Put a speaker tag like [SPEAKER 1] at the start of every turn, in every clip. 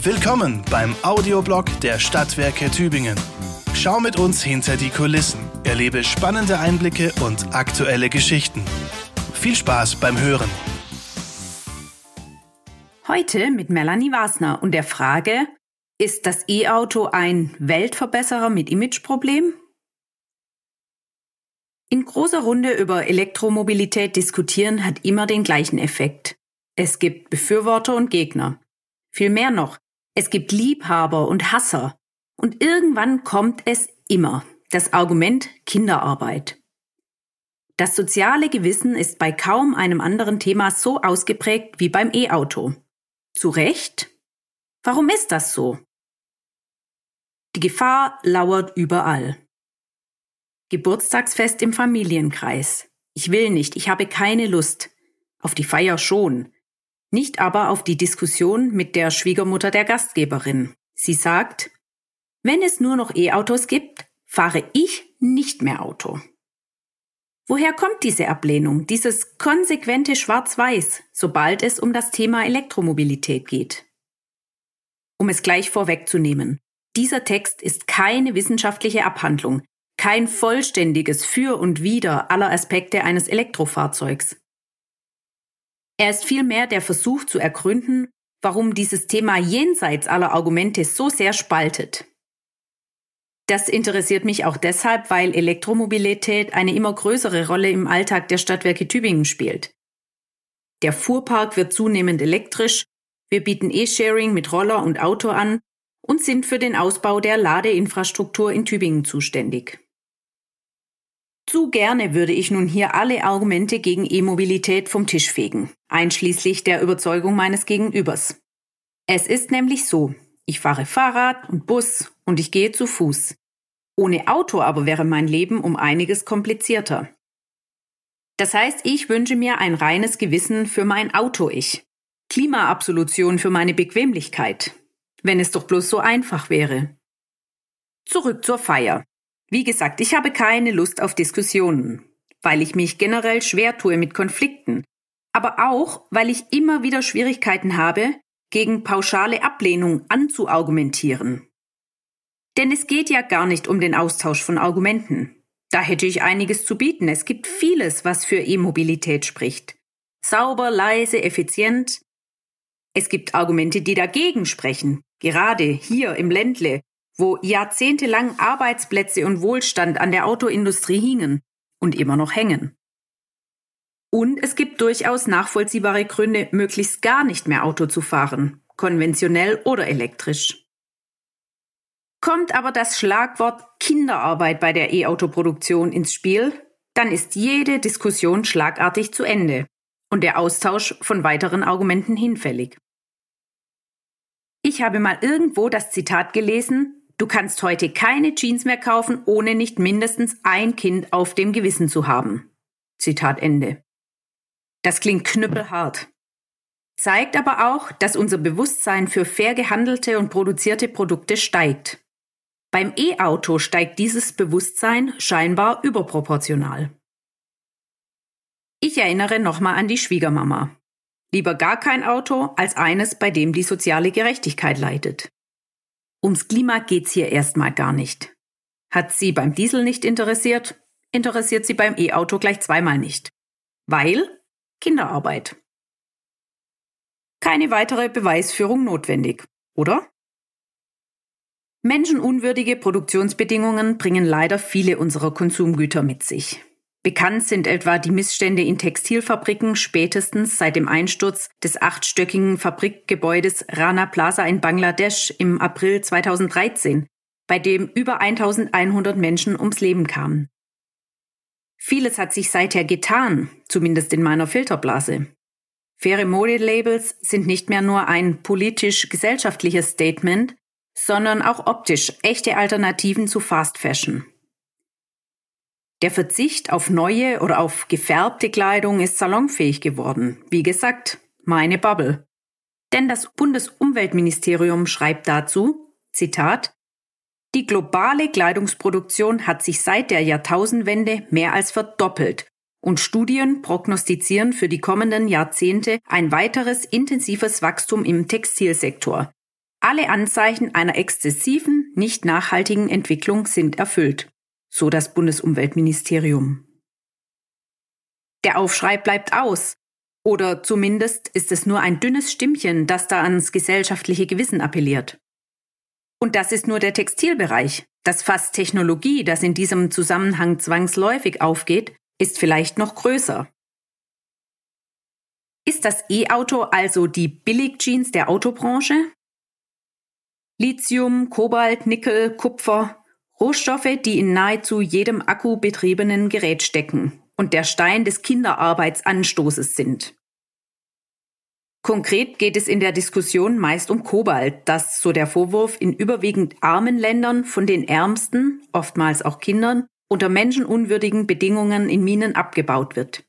[SPEAKER 1] Willkommen beim Audioblog der Stadtwerke Tübingen. Schau mit uns hinter die Kulissen, erlebe spannende Einblicke und aktuelle Geschichten. Viel Spaß beim Hören.
[SPEAKER 2] Heute mit Melanie Wasner und der Frage, ist das E-Auto ein Weltverbesserer mit Imageproblem? In großer Runde über Elektromobilität diskutieren hat immer den gleichen Effekt. Es gibt Befürworter und Gegner. Viel mehr noch, es gibt Liebhaber und Hasser. Und irgendwann kommt es immer, das Argument Kinderarbeit. Das soziale Gewissen ist bei kaum einem anderen Thema so ausgeprägt wie beim E-Auto. Zu Recht? Warum ist das so? Die Gefahr lauert überall. Geburtstagsfest im Familienkreis. Ich will nicht, ich habe keine Lust. Auf die Feier schon. Nicht aber auf die Diskussion mit der Schwiegermutter der Gastgeberin. Sie sagt, wenn es nur noch E-Autos gibt, fahre ich nicht mehr Auto. Woher kommt diese Ablehnung, dieses konsequente Schwarz-Weiß, sobald es um das Thema Elektromobilität geht? Um es gleich vorwegzunehmen, dieser Text ist keine wissenschaftliche Abhandlung, kein vollständiges Für und Wider aller Aspekte eines Elektrofahrzeugs. Er ist vielmehr der Versuch zu ergründen, warum dieses Thema jenseits aller Argumente so sehr spaltet. Das interessiert mich auch deshalb, weil Elektromobilität eine immer größere Rolle im Alltag der Stadtwerke Tübingen spielt. Der Fuhrpark wird zunehmend elektrisch, wir bieten E-Sharing mit Roller und Auto an und sind für den Ausbau der Ladeinfrastruktur in Tübingen zuständig. Zu gerne würde ich nun hier alle Argumente gegen E-Mobilität vom Tisch fegen, einschließlich der Überzeugung meines Gegenübers. Es ist nämlich so, ich fahre Fahrrad und Bus und ich gehe zu Fuß. Ohne Auto aber wäre mein Leben um einiges komplizierter. Das heißt, ich wünsche mir ein reines Gewissen für mein Auto-Ich. Klimaabsolution für meine Bequemlichkeit. Wenn es doch bloß so einfach wäre. Zurück zur Feier. Wie gesagt, ich habe keine Lust auf Diskussionen, weil ich mich generell schwer tue mit Konflikten, aber auch, weil ich immer wieder Schwierigkeiten habe, gegen pauschale Ablehnung anzuargumentieren. Denn es geht ja gar nicht um den Austausch von Argumenten. Da hätte ich einiges zu bieten. Es gibt vieles, was für E-Mobilität spricht. Sauber, leise, effizient. Es gibt Argumente, die dagegen sprechen. Gerade hier im Ländle, wo jahrzehntelang Arbeitsplätze und Wohlstand an der Autoindustrie hingen und immer noch hängen. Und es gibt durchaus nachvollziehbare Gründe, möglichst gar nicht mehr Auto zu fahren, konventionell oder elektrisch. Kommt aber das Schlagwort Kinderarbeit bei der E-Auto-Produktion ins Spiel, dann ist jede Diskussion schlagartig zu Ende und der Austausch von weiteren Argumenten hinfällig. Ich habe mal irgendwo das Zitat gelesen, Du kannst heute keine Jeans mehr kaufen, ohne nicht mindestens ein Kind auf dem Gewissen zu haben. Zitat Ende. Das klingt knüppelhart. Zeigt aber auch, dass unser Bewusstsein für fair gehandelte und produzierte Produkte steigt. Beim E-Auto steigt dieses Bewusstsein scheinbar überproportional. Ich erinnere nochmal an die Schwiegermama. Lieber gar kein Auto als eines, bei dem die soziale Gerechtigkeit leidet. Ums Klima geht's hier erstmal gar nicht. Hat sie beim Diesel nicht interessiert, interessiert sie beim E-Auto gleich zweimal nicht. Weil Kinderarbeit. Keine weitere Beweisführung notwendig, oder? Menschenunwürdige Produktionsbedingungen bringen leider viele unserer Konsumgüter mit sich. Bekannt sind etwa die Missstände in Textilfabriken spätestens seit dem Einsturz des achtstöckigen Fabrikgebäudes Rana Plaza in Bangladesch im April 2013, bei dem über 1100 Menschen ums Leben kamen. Vieles hat sich seither getan, zumindest in meiner Filterblase. Faire Modelabels sind nicht mehr nur ein politisch-gesellschaftliches Statement, sondern auch optisch echte Alternativen zu Fast Fashion. Der Verzicht auf neue oder auf gefärbte Kleidung ist salonfähig geworden. Wie gesagt, meine Bubble. Denn das Bundesumweltministerium schreibt dazu, Zitat, die globale Kleidungsproduktion hat sich seit der Jahrtausendwende mehr als verdoppelt und Studien prognostizieren für die kommenden Jahrzehnte ein weiteres intensives Wachstum im Textilsektor. alle Anzeichen einer exzessiven, nicht nachhaltigen Entwicklung sind erfüllt, so das Bundesumweltministerium. Der Aufschrei bleibt aus, oder zumindest ist es nur ein dünnes Stimmchen, das da ans gesellschaftliche Gewissen appelliert. Und das ist nur der Textilbereich. Das Fass Technologie, das in diesem Zusammenhang zwangsläufig aufgeht, ist vielleicht noch größer. Ist das E-Auto also die Billigjeans der Autobranche? Lithium, Kobalt, Nickel, Kupfer, Rohstoffe, die in nahezu jedem akkubetriebenen Gerät stecken und der Stein des Kinderarbeitsanstoßes sind. Konkret geht es in der Diskussion meist um Kobalt, das, so der Vorwurf, in überwiegend armen Ländern von den Ärmsten, oftmals auch Kindern, unter menschenunwürdigen Bedingungen in Minen abgebaut wird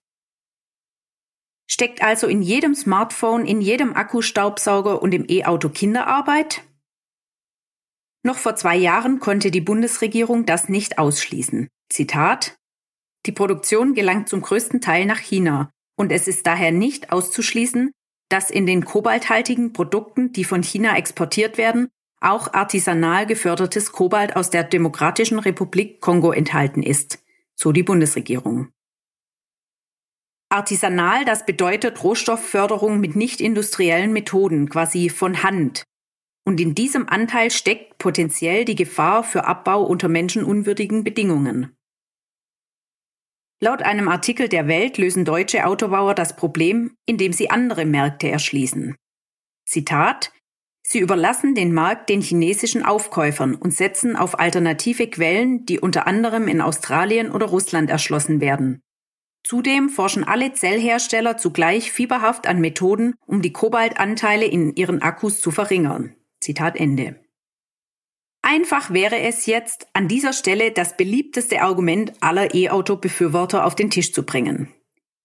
[SPEAKER 2] Steckt also in jedem Smartphone, in jedem Akkustaubsauger und im E-Auto Kinderarbeit? Noch vor zwei Jahren konnte die Bundesregierung das nicht ausschließen. Zitat Die Produktion gelangt zum größten Teil nach China und es ist daher nicht auszuschließen, dass in den kobalthaltigen Produkten, die von China exportiert werden, auch artisanal gefördertes Kobalt aus der Demokratischen Republik Kongo enthalten ist, so die Bundesregierung. Artisanal, das bedeutet Rohstoffförderung mit nicht industriellen Methoden, quasi von Hand. Und in diesem Anteil steckt potenziell die Gefahr für Abbau unter menschenunwürdigen Bedingungen. Laut einem Artikel der Welt lösen deutsche Autobauer das Problem, indem sie andere Märkte erschließen. Zitat Sie überlassen den Markt den chinesischen Aufkäufern und setzen auf alternative Quellen, die unter anderem in Australien oder Russland erschlossen werden. Zudem forschen alle Zellhersteller zugleich fieberhaft an Methoden, um die Kobaltanteile in ihren Akkus zu verringern. Zitat Ende. Einfach wäre es jetzt, an dieser Stelle das beliebteste Argument aller E-Auto-Befürworter auf den Tisch zu bringen.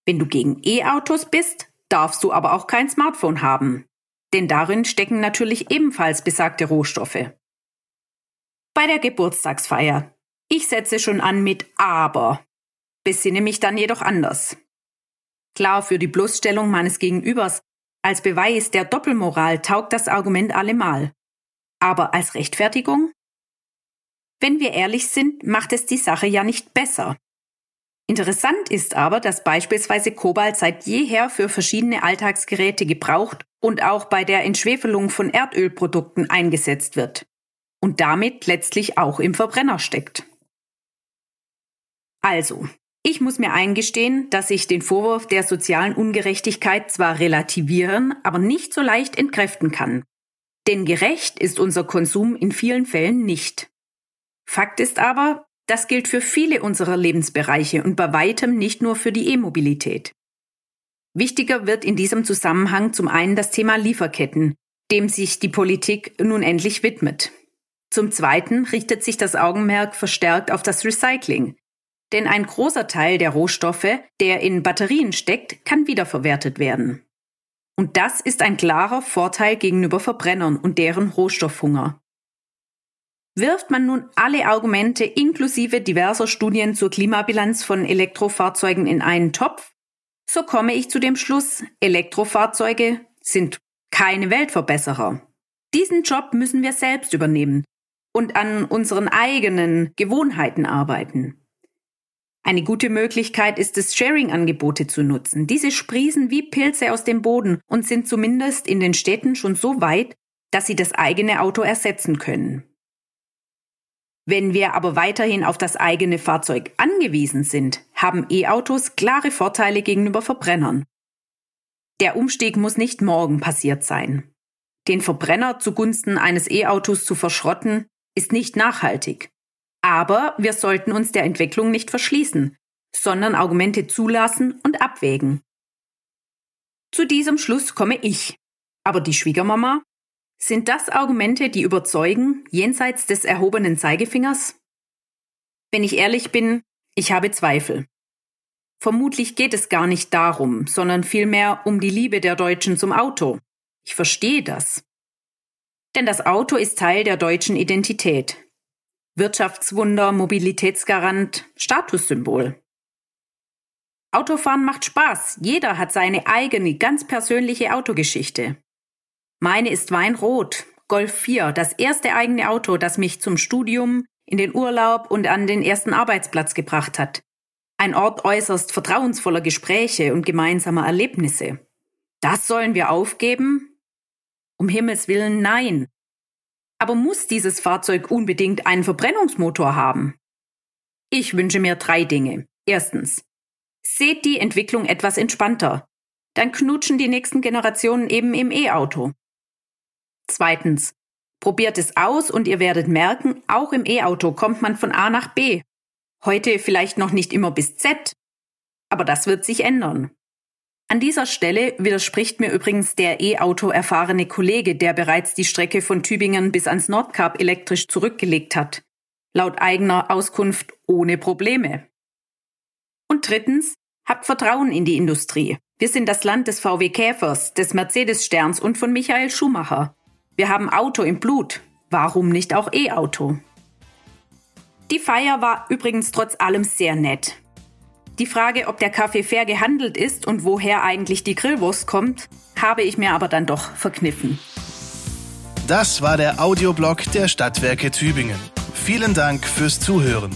[SPEAKER 2] Wenn du gegen E-Autos bist, darfst du aber auch kein Smartphone haben. Denn darin stecken natürlich ebenfalls besagte Rohstoffe. Bei der Geburtstagsfeier. Ich setze schon an mit aber besinne mich dann jedoch anders. Klar, für die Bloßstellung meines Gegenübers, als Beweis der Doppelmoral taugt das Argument allemal. Aber als Rechtfertigung? Wenn wir ehrlich sind, macht es die Sache ja nicht besser. Interessant ist aber, dass beispielsweise Kobalt seit jeher für verschiedene Alltagsgeräte gebraucht und auch bei der Entschwefelung von Erdölprodukten eingesetzt wird und damit letztlich auch im Verbrenner steckt. Also, ich muss mir eingestehen, dass ich den Vorwurf der sozialen Ungerechtigkeit zwar relativieren, aber nicht so leicht entkräften kann. Denn gerecht ist unser Konsum in vielen Fällen nicht. Fakt ist aber, das gilt für viele unserer Lebensbereiche und bei weitem nicht nur für die E-Mobilität. Wichtiger wird in diesem Zusammenhang zum einen das Thema Lieferketten, dem sich die Politik nun endlich widmet. Zum Zweiten richtet sich das Augenmerk verstärkt auf das Recycling, denn ein großer Teil der Rohstoffe, der in Batterien steckt, kann wiederverwertet werden. Und das ist ein klarer Vorteil gegenüber Verbrennern und deren Rohstoffhunger. Wirft man nun alle Argumente inklusive diverser Studien zur Klimabilanz von Elektrofahrzeugen in einen Topf, so komme ich zu dem Schluss, Elektrofahrzeuge sind keine Weltverbesserer. Diesen Job müssen wir selbst übernehmen und an unseren eigenen Gewohnheiten arbeiten. Eine gute Möglichkeit ist es, Sharing-Angebote zu nutzen. Diese sprießen wie Pilze aus dem Boden und sind zumindest in den Städten schon so weit, dass sie das eigene Auto ersetzen können. Wenn wir aber weiterhin auf das eigene Fahrzeug angewiesen sind, haben E-Autos klare Vorteile gegenüber Verbrennern. Der Umstieg muss nicht morgen passiert sein. Den Verbrenner zugunsten eines E-Autos zu verschrotten, ist nicht nachhaltig. Aber wir sollten uns der Entwicklung nicht verschließen, sondern Argumente zulassen und abwägen. Zu diesem Schluss komme ich. Aber die Schwiegermama? Sind das Argumente, die überzeugen, jenseits des erhobenen Zeigefingers? Wenn ich ehrlich bin, ich habe Zweifel. Vermutlich geht es gar nicht darum, sondern vielmehr um die Liebe der Deutschen zum Auto. Ich verstehe das. Denn das Auto ist Teil der deutschen Identität, Wirtschaftswunder, Mobilitätsgarant, Statussymbol. Autofahren macht Spaß. Jeder hat seine eigene, ganz persönliche Autogeschichte. Meine ist weinrot, Golf 4, das erste eigene Auto, das mich zum Studium, in den Urlaub und an den ersten Arbeitsplatz gebracht hat. Ein Ort äußerst vertrauensvoller Gespräche und gemeinsamer Erlebnisse. Das sollen wir aufgeben? Um Himmels willen nein. Aber muss dieses Fahrzeug unbedingt einen Verbrennungsmotor haben? Ich wünsche mir drei Dinge. Erstens. Seht die Entwicklung etwas entspannter. Dann knutschen die nächsten Generationen eben im E-Auto. Zweitens. Probiert es aus und ihr werdet merken, auch im E-Auto kommt man von A nach B. Heute vielleicht noch nicht immer bis Z. Aber das wird sich ändern. An dieser Stelle widerspricht mir übrigens der E-Auto erfahrene Kollege, der bereits die Strecke von Tübingen bis ans Nordkap elektrisch zurückgelegt hat. Laut eigener Auskunft ohne Probleme. Und drittens, habt Vertrauen in die Industrie. Wir sind das Land des VW Käfers, des Mercedes-Sterns und von Michael Schumacher. Wir haben Auto im Blut. Warum nicht auch E-Auto? Die Feier war übrigens trotz allem sehr nett. Die Frage, ob der Kaffee fair gehandelt ist und woher eigentlich die Grillwurst kommt, habe ich mir aber dann doch verkniffen.
[SPEAKER 1] Das war der Audioblog der Stadtwerke Tübingen. Vielen Dank fürs Zuhören.